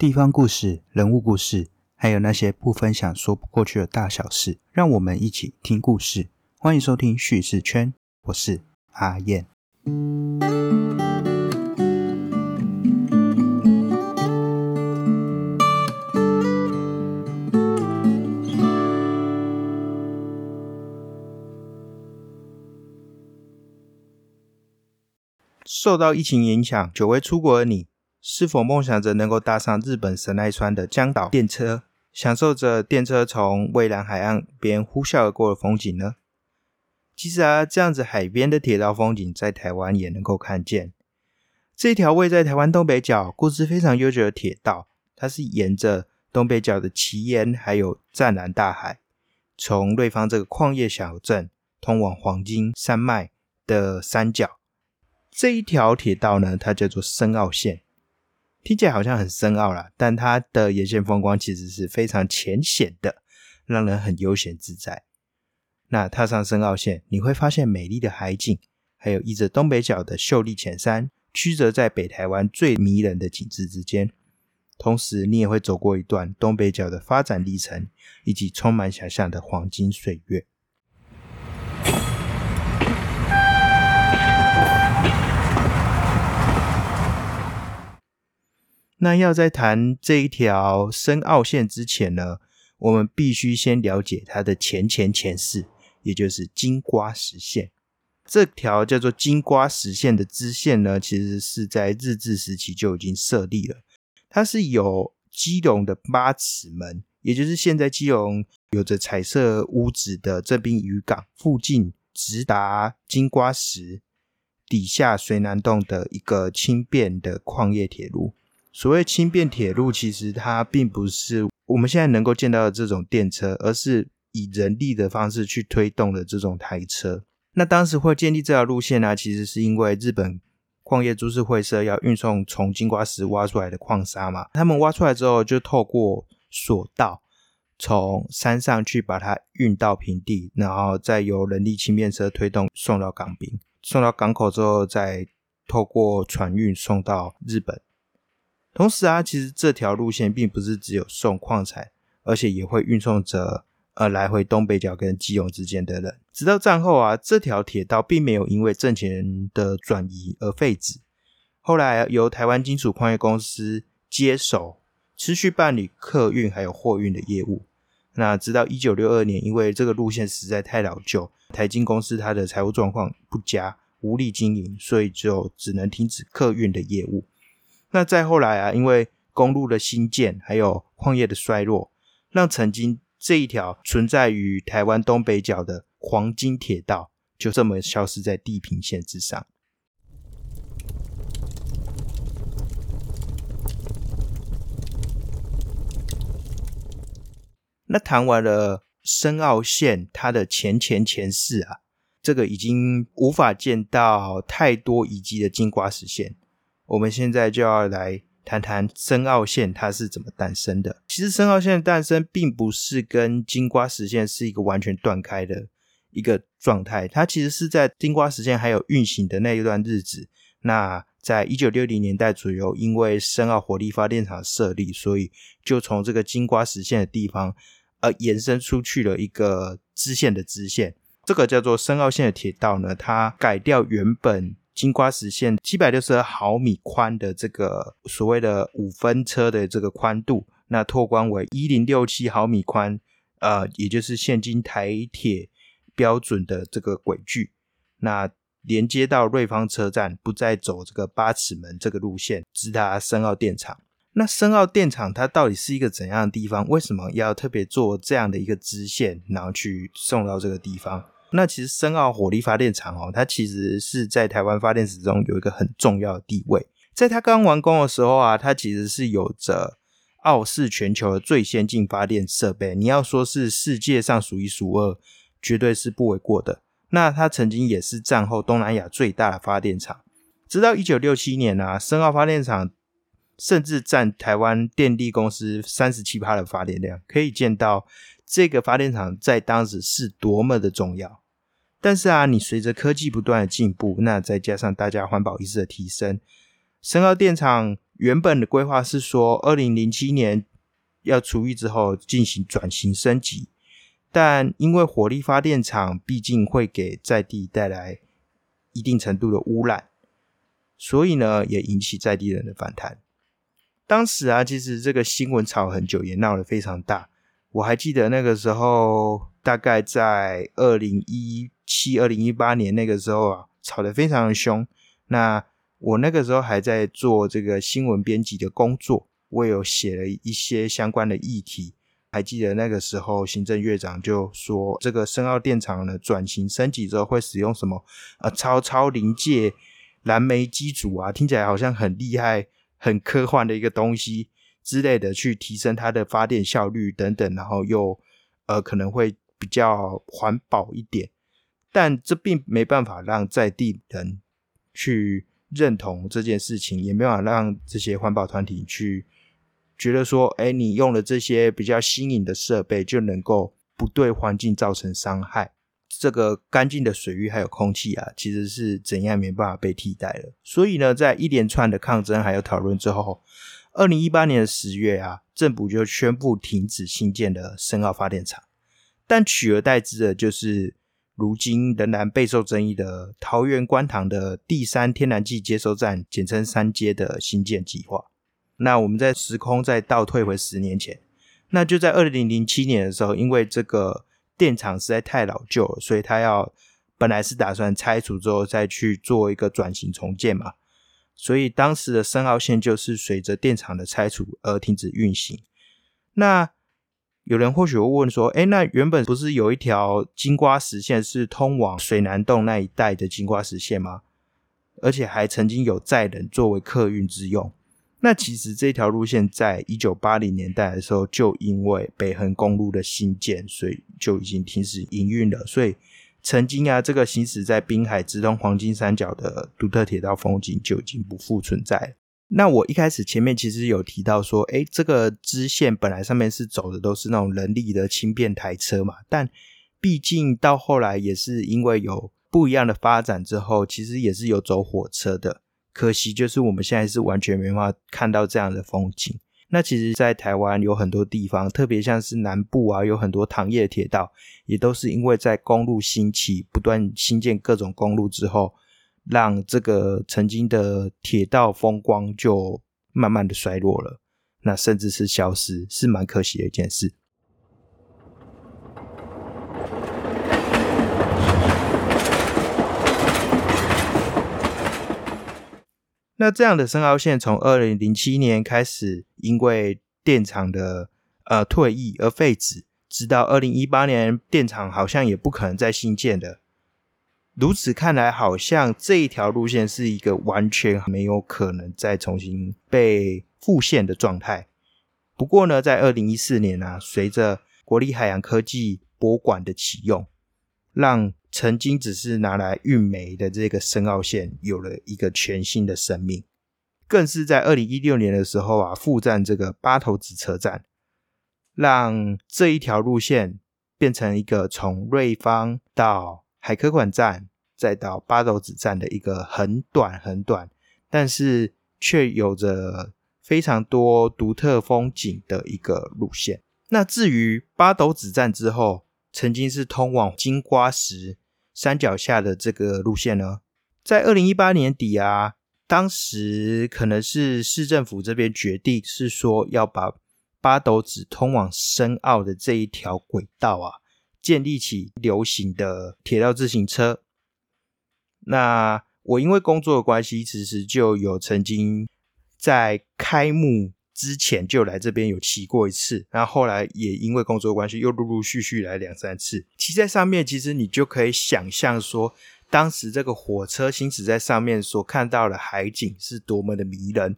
地方故事、人物故事，还有那些不分享说不过去的大小事，让我们一起听故事。欢迎收听叙事圈，我是阿燕。受到疫情影响，久未出国的你，是否梦想着能够搭上日本神奈川的江岛电车，享受着电车从蔚蓝海岸边呼啸而过的风景呢？其实啊，这样子海边的铁道风景，在台湾也能够看见。这条位在台湾东北角、故事非常悠久的铁道，它是沿着东北角的奇岩，还有湛蓝大海，从瑞芳这个矿业小镇，通往黄金山脉的山脚。这一条铁道呢，它叫做深澳线，听起来好像很深奥啦，但它的沿线风光其实是非常浅显的，让人很悠闲自在。那踏上深澳线，你会发现美丽的海景，还有依着东北角的秀丽浅山，曲折在北台湾最迷人的景致之间。同时，你也会走过一段东北角的发展历程，以及充满想象的黄金岁月。那要在谈这一条深澳线之前呢，我们必须先了解它的前前前世，也就是金瓜石线。这条叫做金瓜石线的支线呢，其实是在日治时期就已经设立了。它是有基隆的八尺门，也就是现在基隆有着彩色屋子的这滨渔港附近，直达金瓜石底下水南洞的一个轻便的矿业铁路。所谓轻便铁路，其实它并不是我们现在能够见到的这种电车，而是以人力的方式去推动的这种台车。那当时会建立这条路线呢，其实是因为日本矿业株式会社要运送从金瓜石挖出来的矿砂嘛，他们挖出来之后，就透过索道从山上去把它运到平地，然后再由人力轻便车推动送到港滨，送到港口之后，再透过船运送到日本。同时啊，其实这条路线并不是只有送矿材，而且也会运送着呃来回东北角跟基隆之间的人。直到战后啊，这条铁道并没有因为挣钱的转移而废止。后来由台湾金属矿业公司接手，持续办理客运还有货运的业务。那直到一九六二年，因为这个路线实在太老旧，台金公司它的财务状况不佳，无力经营，所以就只能停止客运的业务。那再后来啊，因为公路的新建，还有矿业的衰落，让曾经这一条存在于台湾东北角的黄金铁道，就这么消失在地平线之上。那谈完了深澳线它的前前前世啊，这个已经无法见到太多遗迹的金瓜石线。我们现在就要来谈谈深澳线它是怎么诞生的。其实深澳线的诞生并不是跟金瓜石线是一个完全断开的一个状态，它其实是在金瓜石线还有运行的那一段日子。那在一九六零年代左右，因为深澳火力发电厂设立，所以就从这个金瓜石线的地方呃延伸出去了一个支线的支线，这个叫做深澳线的铁道呢，它改掉原本。金瓜石线七百六十二毫米宽的这个所谓的五分车的这个宽度，那拓宽为一零六七毫米宽，呃，也就是现今台铁标准的这个轨距，那连接到瑞芳车站，不再走这个八尺门这个路线，直达深澳电厂。那深澳电厂它到底是一个怎样的地方？为什么要特别做这样的一个支线，然后去送到这个地方？那其实深澳火力发电厂哦，它其实是在台湾发电史中有一个很重要的地位。在它刚完工的时候啊，它其实是有着傲视全球的最先进发电设备。你要说是世界上数一数二，绝对是不为过的。那它曾经也是战后东南亚最大的发电厂。直到一九六七年啊，深澳发电厂甚至占台湾电力公司三十七趴的发电量，可以见到这个发电厂在当时是多么的重要。但是啊，你随着科技不断的进步，那再加上大家环保意识的提升，深澳电厂原本的规划是说，二零零七年要除役之后进行转型升级，但因为火力发电厂毕竟会给在地带来一定程度的污染，所以呢，也引起在地人的反弹。当时啊，其实这个新闻炒很久，也闹得非常大。我还记得那个时候，大概在二零一七、二零一八年那个时候啊，吵得非常的凶。那我那个时候还在做这个新闻编辑的工作，我有写了一些相关的议题。还记得那个时候，行政院长就说，这个深澳电厂呢转型升级之后会使用什么呃超超临界燃煤机组啊，听起来好像很厉害、很科幻的一个东西。之类的去提升它的发电效率等等，然后又呃可能会比较环保一点，但这并没办法让在地人去认同这件事情，也没办法让这些环保团体去觉得说，哎，你用了这些比较新颖的设备就能够不对环境造成伤害。这个干净的水域还有空气啊，其实是怎样没办法被替代的。所以呢，在一连串的抗争还有讨论之后。二零一八年的十月啊，政府就宣布停止新建的深澳发电厂，但取而代之的就是如今仍然备受争议的桃园观塘的第三天然气接收站，简称三阶的新建计划。那我们在时空再倒退回十年前，那就在二零零七年的时候，因为这个电厂实在太老旧，所以他要本来是打算拆除之后再去做一个转型重建嘛。所以当时的深澳线就是随着电厂的拆除而停止运行。那有人或许会问说：“哎，那原本不是有一条金瓜石线是通往水南洞那一带的金瓜石线吗？而且还曾经有载人作为客运之用。那其实这条路线在一九八零年代的时候，就因为北横公路的新建，所以就已经停止营运了。所以。曾经啊，这个行驶在滨海直通黄金三角的独特铁道风景就已经不复存在。那我一开始前面其实有提到说，哎，这个支线本来上面是走的都是那种人力的轻便台车嘛，但毕竟到后来也是因为有不一样的发展之后，其实也是有走火车的。可惜就是我们现在是完全没办法看到这样的风景。那其实，在台湾有很多地方，特别像是南部啊，有很多糖业铁道，也都是因为在公路兴起、不断新建各种公路之后，让这个曾经的铁道风光就慢慢的衰落了，那甚至是消失，是蛮可惜的一件事。那这样的深澳线从二零零七年开始，因为电厂的呃退役而废止，直到二零一八年，电厂好像也不可能再新建的。如此看来，好像这一条路线是一个完全没有可能再重新被复现的状态。不过呢，在二零一四年啊，随着国立海洋科技博物馆的启用，让曾经只是拿来运煤的这个深澳线有了一个全新的生命，更是在二零一六年的时候啊，复站这个八头子车站，让这一条路线变成一个从瑞芳到海科馆站，再到八斗子站的一个很短很短，但是却有着非常多独特风景的一个路线。那至于八斗子站之后，曾经是通往金瓜石山脚下的这个路线呢，在二零一八年底啊，当时可能是市政府这边决定是说要把八斗子通往深澳的这一条轨道啊，建立起流行的铁道自行车。那我因为工作的关系，其实就有曾经在开幕。之前就来这边有骑过一次，然后后来也因为工作关系又陆陆续续来两三次。在上面，其实你就可以想象说，当时这个火车行驶在上面所看到的海景是多么的迷人。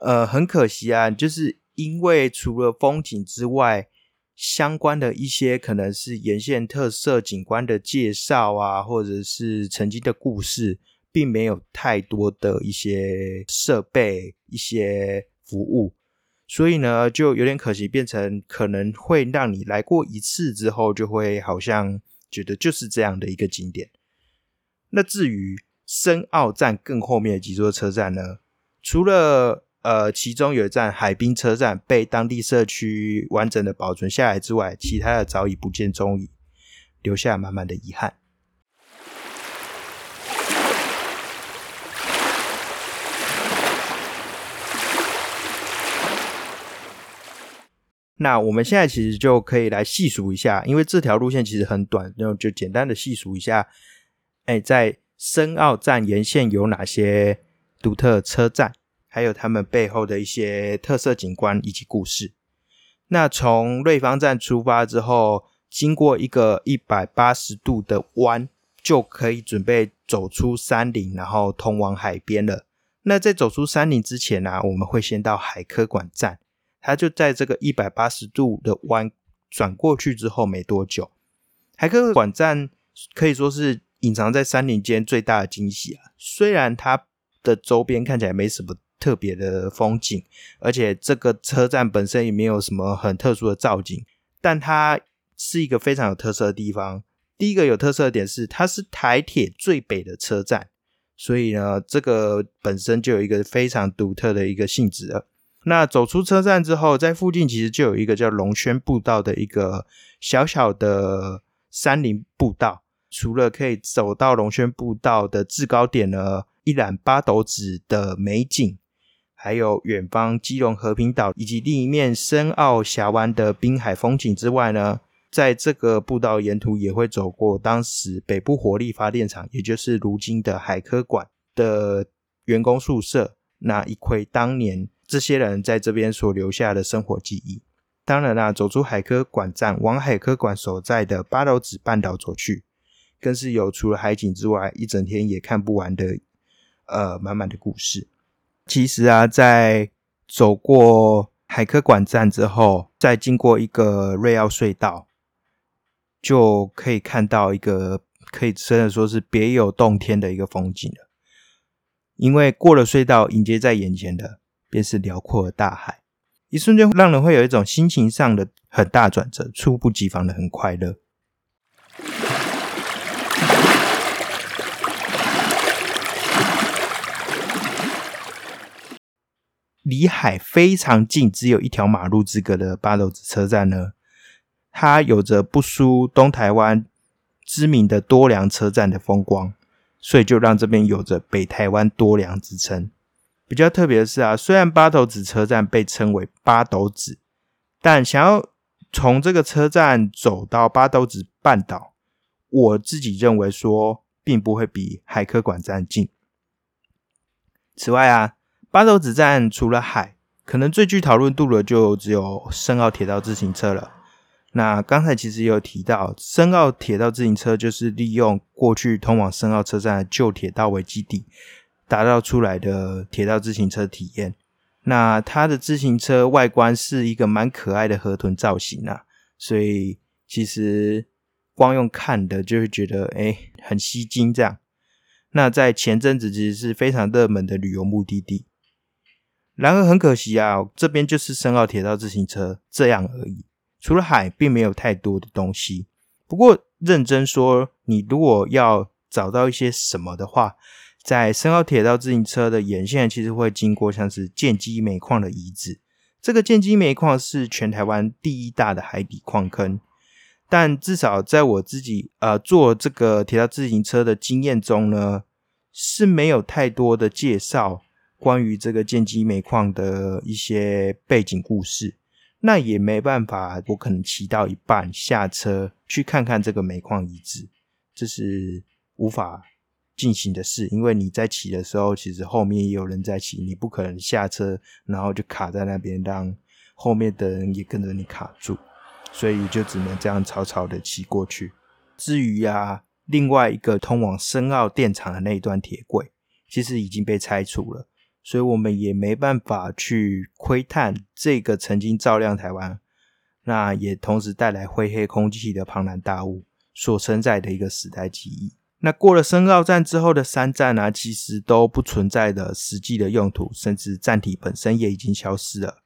呃，很可惜啊，就是因为除了风景之外，相关的一些可能是沿线特色景观的介绍啊，或者是曾经的故事，并没有太多的一些设备一些。服务，所以呢，就有点可惜，变成可能会让你来过一次之后，就会好像觉得就是这样的一个景点。那至于深澳站更后面的几座车站呢？除了呃，其中有一站海滨车站被当地社区完整的保存下来之外，其他的早已不见踪影，留下满满的遗憾。那我们现在其实就可以来细数一下，因为这条路线其实很短，然后就简单的细数一下，哎，在深澳站沿线有哪些独特车站，还有他们背后的一些特色景观以及故事。那从瑞芳站出发之后，经过一个一百八十度的弯，就可以准备走出山林，然后通往海边了。那在走出山林之前呢，我们会先到海科馆站。它就在这个一百八十度的弯转过去之后没多久，海科馆站可以说是隐藏在山林间最大的惊喜啊！虽然它的周边看起来没什么特别的风景，而且这个车站本身也没有什么很特殊的造景，但它是一个非常有特色的地方。第一个有特色的点是，它是台铁最北的车站，所以呢，这个本身就有一个非常独特的一个性质了。那走出车站之后，在附近其实就有一个叫龙轩步道的一个小小的山林步道。除了可以走到龙轩步道的制高点呢，一览八斗子的美景，还有远方基隆和平岛以及另一面深澳峡湾的滨海风景之外呢，在这个步道沿途也会走过当时北部火力发电厂，也就是如今的海科馆的员工宿舍，那一窥当年。这些人在这边所留下的生活记忆。当然啦，走出海科馆站，往海科馆所在的八斗子半岛走去，更是有除了海景之外，一整天也看不完的呃满满的故事。其实啊，在走过海科馆站之后，再经过一个瑞奥隧道，就可以看到一个可以真的说是别有洞天的一个风景了。因为过了隧道，迎接在眼前的。便是辽阔的大海，一瞬间让人会有一种心情上的很大转折，猝不及防的很快乐。离海非常近，只有一条马路之隔的八斗子车站呢，它有着不输东台湾知名的多良车站的风光，所以就让这边有着北台湾多良之称。比较特别的是啊，虽然八斗子车站被称为八斗子，但想要从这个车站走到八斗子半岛，我自己认为说，并不会比海科馆站近。此外啊，八斗子站除了海，可能最具讨论度的就只有深澳铁道自行车了。那刚才其实也有提到，深澳铁道自行车就是利用过去通往深澳车站的旧铁道为基地。打造出来的铁道自行车体验，那它的自行车外观是一个蛮可爱的河豚造型啊，所以其实光用看的就会觉得哎很吸睛这样。那在前阵子其实是非常热门的旅游目的地，然而很可惜啊，这边就是深澳铁道自行车这样而已，除了海并没有太多的东西。不过认真说，你如果要找到一些什么的话，在深澳铁道自行车的沿线，其实会经过像是建基煤矿的遗址。这个建基煤矿是全台湾第一大的海底矿坑，但至少在我自己呃做这个铁道自行车的经验中呢，是没有太多的介绍关于这个建基煤矿的一些背景故事。那也没办法，我可能骑到一半下车去看看这个煤矿遗址，这是无法。进行的事，因为你在骑的时候，其实后面也有人在骑，你不可能下车，然后就卡在那边，让后面的人也跟着你卡住，所以就只能这样草草的骑过去。至于啊，另外一个通往深澳电厂的那一段铁轨，其实已经被拆除了，所以我们也没办法去窥探这个曾经照亮台湾，那也同时带来灰黑空气的庞然大物所承载的一个时代记忆。那过了深澳站之后的三站呢，其实都不存在的实际的用途，甚至站体本身也已经消失了。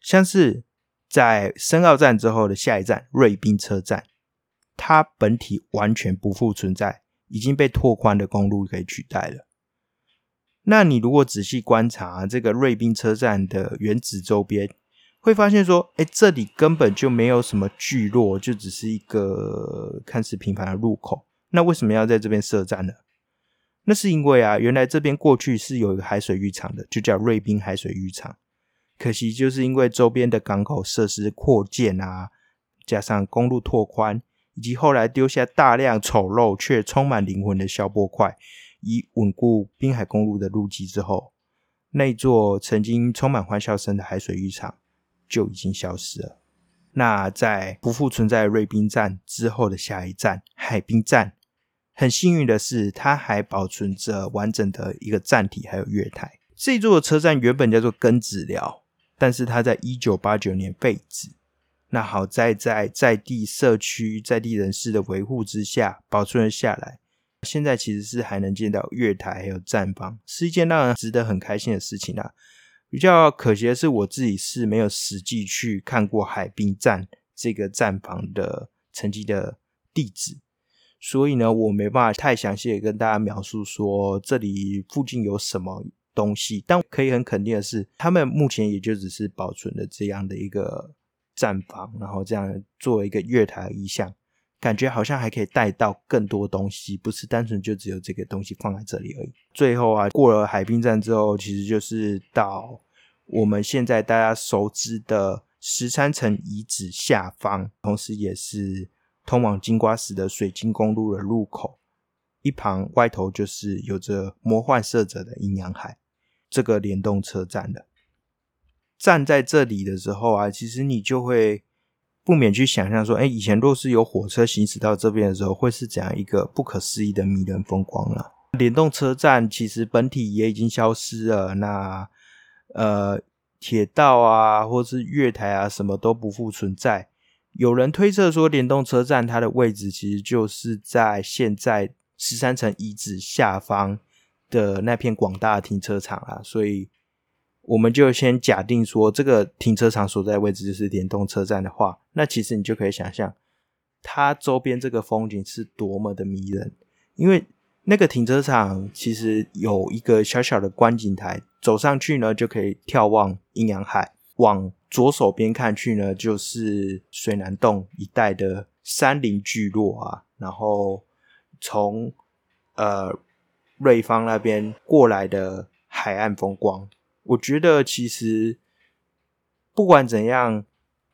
像是在深澳站之后的下一站瑞滨车站，它本体完全不复存在，已经被拓宽的公路给取代了。那你如果仔细观察这个瑞滨车站的原址周边，会发现说，哎，这里根本就没有什么聚落，就只是一个看似平凡的路口。那为什么要在这边设站呢？那是因为啊，原来这边过去是有一个海水浴场的，就叫瑞滨海水浴场。可惜就是因为周边的港口设施扩建啊，加上公路拓宽，以及后来丢下大量丑陋却充满灵魂的消波块。以稳固滨海公路的路基之后，那座曾经充满欢笑声的海水浴场就已经消失了。那在不复存在瑞滨站之后的下一站海滨站，很幸运的是，它还保存着完整的一个站体还有月台。这座车站原本叫做根子寮，但是它在一九八九年废止。那好在在在地社区在地人士的维护之下，保存了下来。现在其实是还能见到月台还有站房，是一件让人值得很开心的事情啊。比较可惜的是，我自己是没有实际去看过海滨站这个站房的沉积的地址，所以呢，我没办法太详细的跟大家描述说这里附近有什么东西。但可以很肯定的是，他们目前也就只是保存了这样的一个站房，然后这样作为一个月台的意象。感觉好像还可以带到更多东西，不是单纯就只有这个东西放在这里而已。最后啊，过了海滨站之后，其实就是到我们现在大家熟知的十三层遗址下方，同时也是通往金瓜石的水晶公路的入口。一旁外头就是有着魔幻色泽的阴阳海，这个联动车站的。站在这里的时候啊，其实你就会。不免去想象说，哎，以前若是有火车行驶到这边的时候，会是怎样一个不可思议的迷人风光了？联动车站其实本体也已经消失了，那呃，铁道啊，或是月台啊，什么都不复存在。有人推测说，联动车站它的位置其实就是在现在十三层遗址下方的那片广大的停车场啊，所以。我们就先假定说，这个停车场所在位置就是联动车站的话，那其实你就可以想象，它周边这个风景是多么的迷人。因为那个停车场其实有一个小小的观景台，走上去呢就可以眺望阴阳海。往左手边看去呢，就是水南洞一带的山林聚落啊，然后从呃瑞芳那边过来的海岸风光。我觉得其实不管怎样，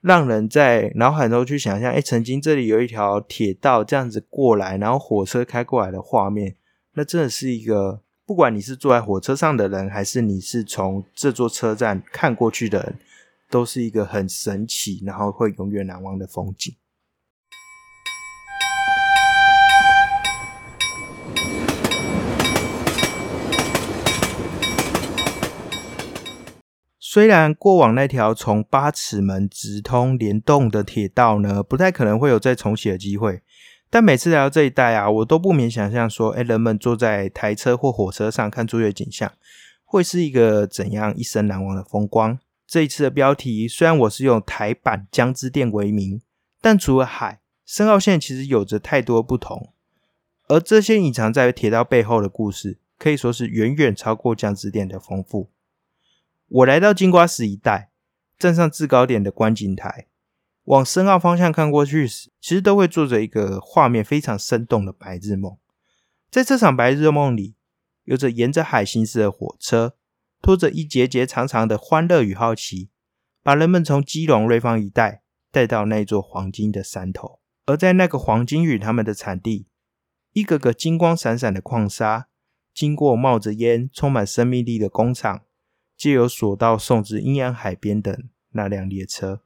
让人在脑海中去想象，哎，曾经这里有一条铁道这样子过来，然后火车开过来的画面，那真的是一个，不管你是坐在火车上的人，还是你是从这座车站看过去的人，都是一个很神奇，然后会永远难忘的风景。虽然过往那条从八尺门直通联动的铁道呢，不太可能会有再重启的机会，但每次来到这一带啊，我都不免想象说，哎，人们坐在台车或火车上看卓越景象，会是一个怎样一生难忘的风光。这一次的标题虽然我是用台版江之电为名，但除了海，深澳线其实有着太多不同，而这些隐藏在铁道背后的故事，可以说是远远超过江之电的丰富。我来到金瓜石一带，站上制高点的观景台，往深澳方向看过去时，其实都会做着一个画面非常生动的白日梦。在这场白日梦里，有着沿着海行驶的火车，拖着一节节长长的欢乐与好奇，把人们从基隆瑞芳一带带到那座黄金的山头。而在那个黄金与他们的产地，一个个金光闪闪的矿砂，经过冒着烟、充满生命力的工厂。借由索道送至阴阳海边的那辆列车，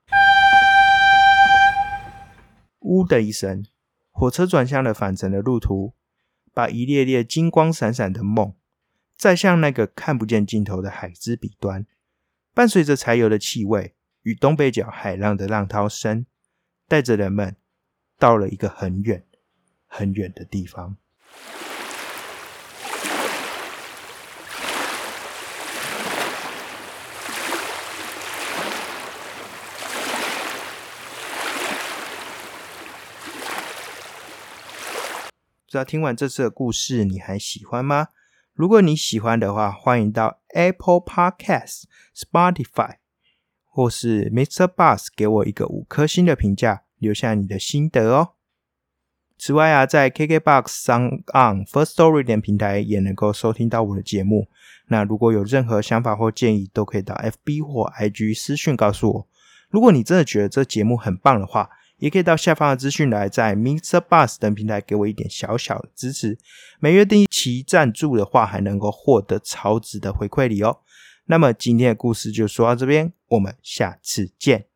呜的一声，火车转向了返程的路途，把一列列金光闪闪的梦，再向那个看不见尽头的海之彼端，伴随着柴油的气味与东北角海浪的浪涛声，带着人们到了一个很远、很远的地方。不知道听完这次的故事，你还喜欢吗？如果你喜欢的话，欢迎到 Apple Podcast、Spotify 或是 Mr. Bus 给我一个五颗星的评价，留下你的心得哦。此外啊，在 KKBox、Sound On、First Story 等平台也能够收听到我的节目。那如果有任何想法或建议，都可以到 FB 或 IG 私讯告诉我。如果你真的觉得这节目很棒的话，也可以到下方的资讯来，在 Mr. Bus 等平台给我一点小小的支持。每月定期赞助的话，还能够获得超值的回馈礼哦。那么今天的故事就说到这边，我们下次见。